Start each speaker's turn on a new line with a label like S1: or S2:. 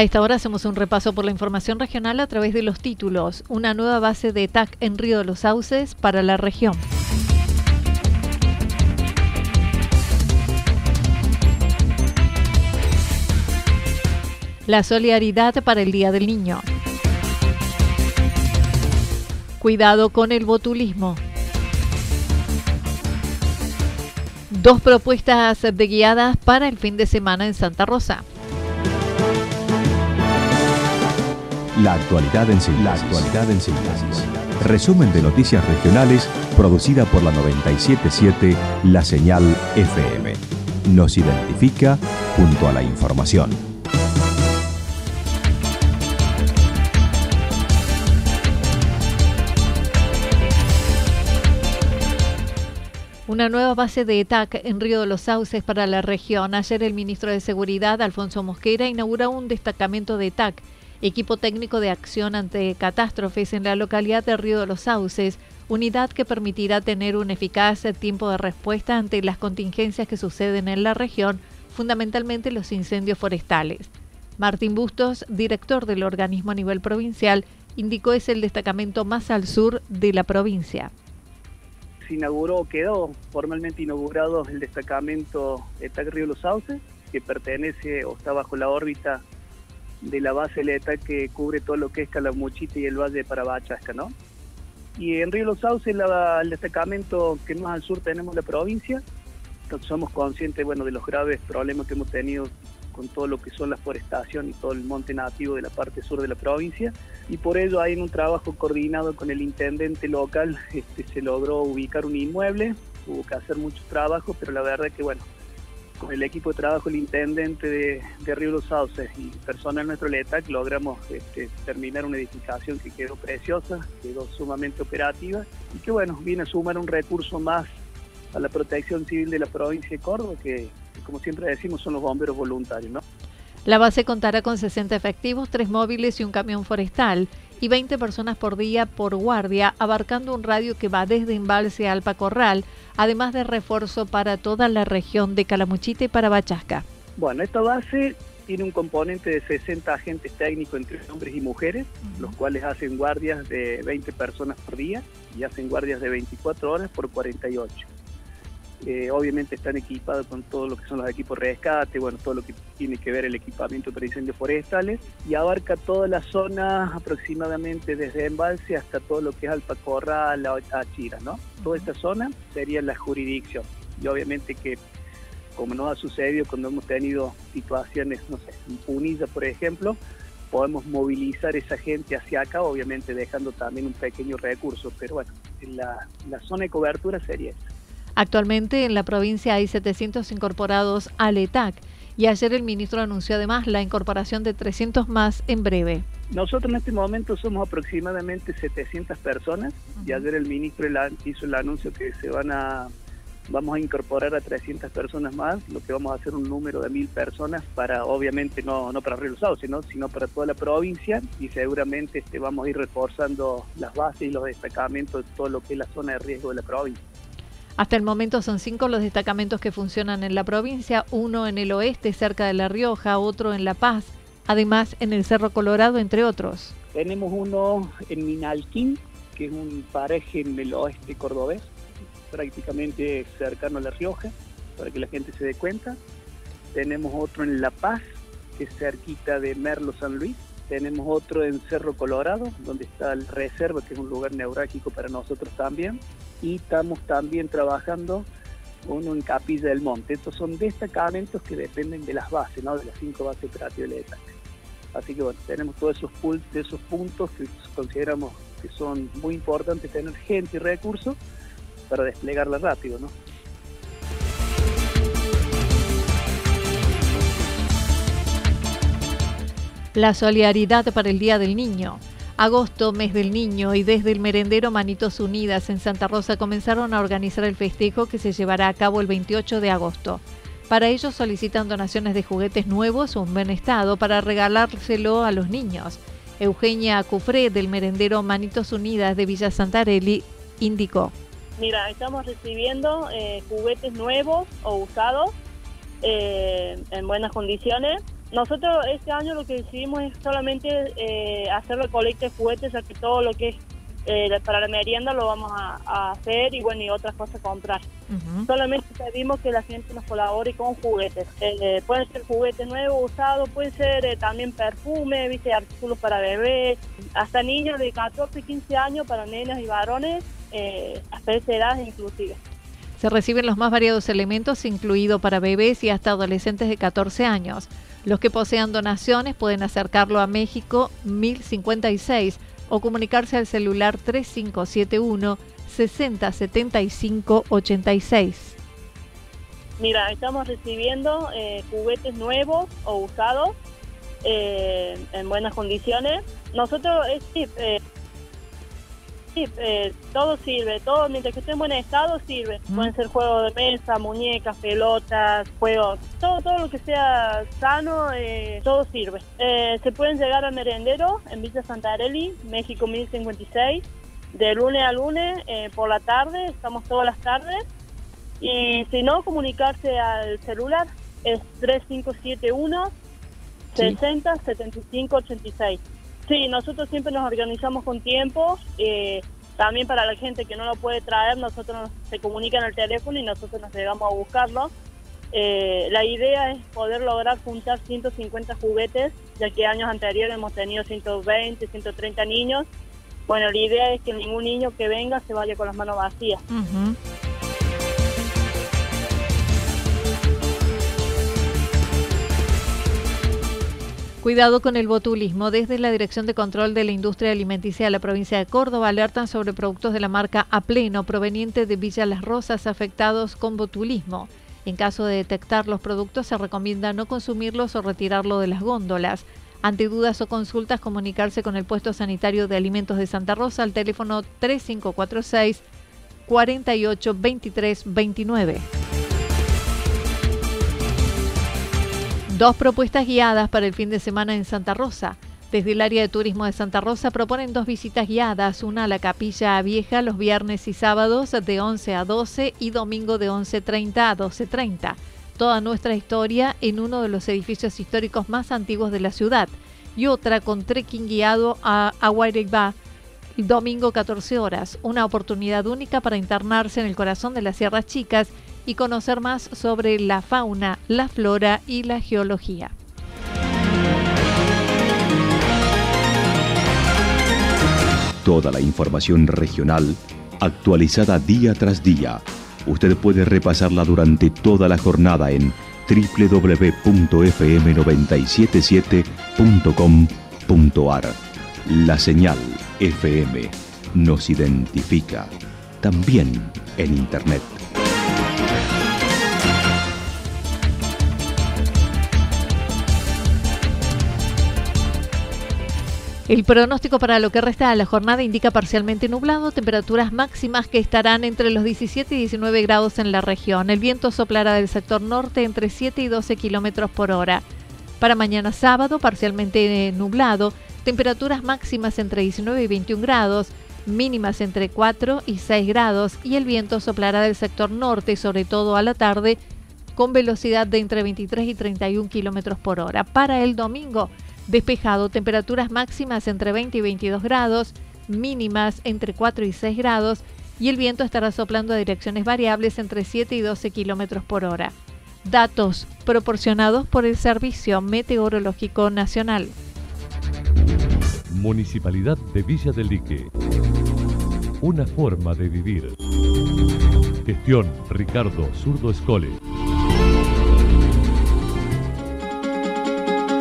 S1: A esta hora hacemos un repaso por la información regional a través de los títulos. Una nueva base de TAC en Río de los Sauces para la región. La solidaridad para el Día del Niño. Cuidado con el botulismo. Dos propuestas de guiadas para el fin de semana en Santa Rosa.
S2: La actualidad en síntesis. La en síntesis. Resumen de noticias regionales producida por la 977 La Señal FM. Nos identifica junto a la información.
S1: Una nueva base de ETAC en Río de los Sauces para la región. Ayer el ministro de Seguridad, Alfonso Mosquera, inauguró un destacamento de ETAC equipo técnico de acción ante catástrofes en la localidad de Río de los Sauces, unidad que permitirá tener un eficaz tiempo de respuesta ante las contingencias que suceden en la región, fundamentalmente los incendios forestales. Martín Bustos, director del organismo a nivel provincial, indicó es el destacamento más al sur de la provincia.
S3: Se inauguró, quedó formalmente inaugurado el destacamento ETAC Río de los Sauces, que pertenece o está bajo la órbita de la base Leta que cubre todo lo que es Calamuchita y el Valle de Parabachasca, ¿no? Y en Río Los Sauces, el destacamento que más al sur tenemos la provincia, entonces somos conscientes, bueno, de los graves problemas que hemos tenido con todo lo que son la forestación y todo el monte nativo de la parte sur de la provincia, y por ello hay en un trabajo coordinado con el intendente local, este, se logró ubicar un inmueble, hubo que hacer mucho trabajo, pero la verdad que, bueno, con el equipo de trabajo, el intendente de, Río Los Sauces y personal nuestro LETAC logramos este, terminar una edificación que quedó preciosa, quedó sumamente operativa y que bueno, viene a sumar un recurso más a la protección civil de la provincia de Córdoba, que, como siempre decimos son los bomberos voluntarios. ¿no?
S1: La base contará con 60 efectivos, tres móviles y un camión forestal y 20 personas por día por guardia, abarcando un radio que va desde Embalse a Alpacorral, además de refuerzo para toda la región de Calamuchita y Parabachasca.
S3: Bueno, esta base tiene un componente de 60 agentes técnicos entre hombres y mujeres, los cuales hacen guardias de 20 personas por día y hacen guardias de 24 horas por 48. Eh, obviamente están equipados con todo lo que son los equipos de rescate, bueno, todo lo que tiene que ver el equipamiento para incendios forestales y abarca toda la zona aproximadamente desde Embalse hasta todo lo que es Alpacorral, Achira, ¿no? Toda esta zona sería la jurisdicción y obviamente que como nos ha sucedido cuando hemos tenido situaciones, no sé, en Punilla, por ejemplo, podemos movilizar esa gente hacia acá, obviamente dejando también un pequeño recurso, pero bueno, la, la zona de cobertura sería esta.
S1: Actualmente en la provincia hay 700 incorporados al ETAC y ayer el ministro anunció además la incorporación de 300 más en breve.
S3: Nosotros en este momento somos aproximadamente 700 personas y ayer el ministro hizo el anuncio que se van a vamos a incorporar a 300 personas más, lo que vamos a hacer un número de mil personas para, obviamente, no, no para Río Sauce, sino, sino para toda la provincia y seguramente este, vamos a ir reforzando las bases y los destacamentos de todo lo que es la zona de riesgo de la provincia.
S1: Hasta el momento son cinco los destacamentos que funcionan en la provincia, uno en el oeste cerca de La Rioja, otro en La Paz, además en el Cerro Colorado, entre otros.
S3: Tenemos uno en Minalquín, que es un paraje en el oeste cordobés, prácticamente cercano a La Rioja, para que la gente se dé cuenta. Tenemos otro en La Paz, que es cerquita de Merlo San Luis. Tenemos otro en Cerro Colorado, donde está la reserva, que es un lugar neurálgico para nosotros también. Y estamos también trabajando uno en Capilla del Monte. Estos son destacamentos que dependen de las bases, ¿no? de las cinco bases operativas de. Así que bueno, tenemos todos esos, esos puntos que consideramos que son muy importantes tener gente y recursos para desplegarla rápido, ¿no?
S1: La solidaridad para el Día del Niño. Agosto, mes del niño, y desde el merendero Manitos Unidas en Santa Rosa comenzaron a organizar el festejo que se llevará a cabo el 28 de agosto. Para ello solicitan donaciones de juguetes nuevos o en buen estado para regalárselo a los niños. Eugenia Cufré del merendero Manitos Unidas de Villa Santarelli indicó.
S4: Mira, estamos recibiendo eh, juguetes nuevos o usados eh, en buenas condiciones. Nosotros este año lo que decidimos es solamente eh, hacer recolecta de juguetes, ya que todo lo que es eh, para la merienda lo vamos a, hacer y bueno, y otras cosas comprar. Solamente pedimos que la gente nos colabore con juguetes. Eh, pueden ser juguetes nuevos, usados, puede ser también perfume, ¿viste? artículos para bebés, hasta niños de 14, 15 años para nenas y varones eh, hasta esa edad inclusive.
S1: Se reciben los más variados elementos, incluido para bebés y hasta adolescentes de 14 años. Los que posean donaciones pueden acercarlo a México 1056 o comunicarse al celular 3571 6075 86.
S4: Mira, estamos recibiendo eh, juguetes nuevos o usados eh, en buenas condiciones. Nosotros, eh, Sí, eh, todo sirve, todo mientras que esté en buen estado sirve. Pueden ser juegos de mesa, muñecas, pelotas, juegos, todo todo lo que sea sano, eh, todo sirve. Eh, se pueden llegar al merendero en Villa Santarelli, México 1056, de lunes a lunes por la tarde, estamos todas las tardes. Y si no, comunicarse al celular es 3571 60 75 86. Sí, nosotros siempre nos organizamos con tiempo. Eh, también para la gente que no lo puede traer, nosotros nos, se comunican al teléfono y nosotros nos llegamos a buscarlo. Eh, la idea es poder lograr juntar 150 juguetes, ya que años anteriores hemos tenido 120, 130 niños. Bueno, la idea es que ningún niño que venga se vaya con las manos vacías.
S1: Cuidado con el botulismo. Desde la Dirección de Control de la Industria Alimenticia de la provincia de Córdoba alertan sobre productos de la marca A Pleno proveniente de Villa Las Rosas afectados con botulismo. En caso de detectar los productos se recomienda no consumirlos o retirarlo de las góndolas. Ante dudas o consultas, comunicarse con el puesto sanitario de alimentos de Santa Rosa al teléfono 3546 48 Dos propuestas guiadas para el fin de semana en Santa Rosa. Desde el área de turismo de Santa Rosa proponen dos visitas guiadas, una a la Capilla Vieja los viernes y sábados de 11 a 12 y domingo de 11.30 a 12.30. Toda nuestra historia en uno de los edificios históricos más antiguos de la ciudad. Y otra con trekking guiado a Aguayreba, domingo 14 horas. Una oportunidad única para internarse en el corazón de las Sierras Chicas y conocer más sobre la fauna, la flora y la geología.
S2: Toda la información regional actualizada día tras día. Usted puede repasarla durante toda la jornada en www.fm977.com.ar. La señal FM nos identifica también en Internet.
S1: El pronóstico para lo que resta de la jornada indica parcialmente nublado, temperaturas máximas que estarán entre los 17 y 19 grados en la región. El viento soplará del sector norte entre 7 y 12 kilómetros por hora. Para mañana sábado, parcialmente nublado, temperaturas máximas entre 19 y 21 grados, mínimas entre 4 y 6 grados y el viento soplará del sector norte, sobre todo a la tarde, con velocidad de entre 23 y 31 kilómetros por hora. Para el domingo, Despejado, temperaturas máximas entre 20 y 22 grados, mínimas entre 4 y 6 grados y el viento estará soplando a direcciones variables entre 7 y 12 kilómetros por hora. Datos proporcionados por el Servicio Meteorológico Nacional.
S5: Municipalidad de Villa del Lique. Una forma de vivir. Gestión Ricardo Zurdo Escole.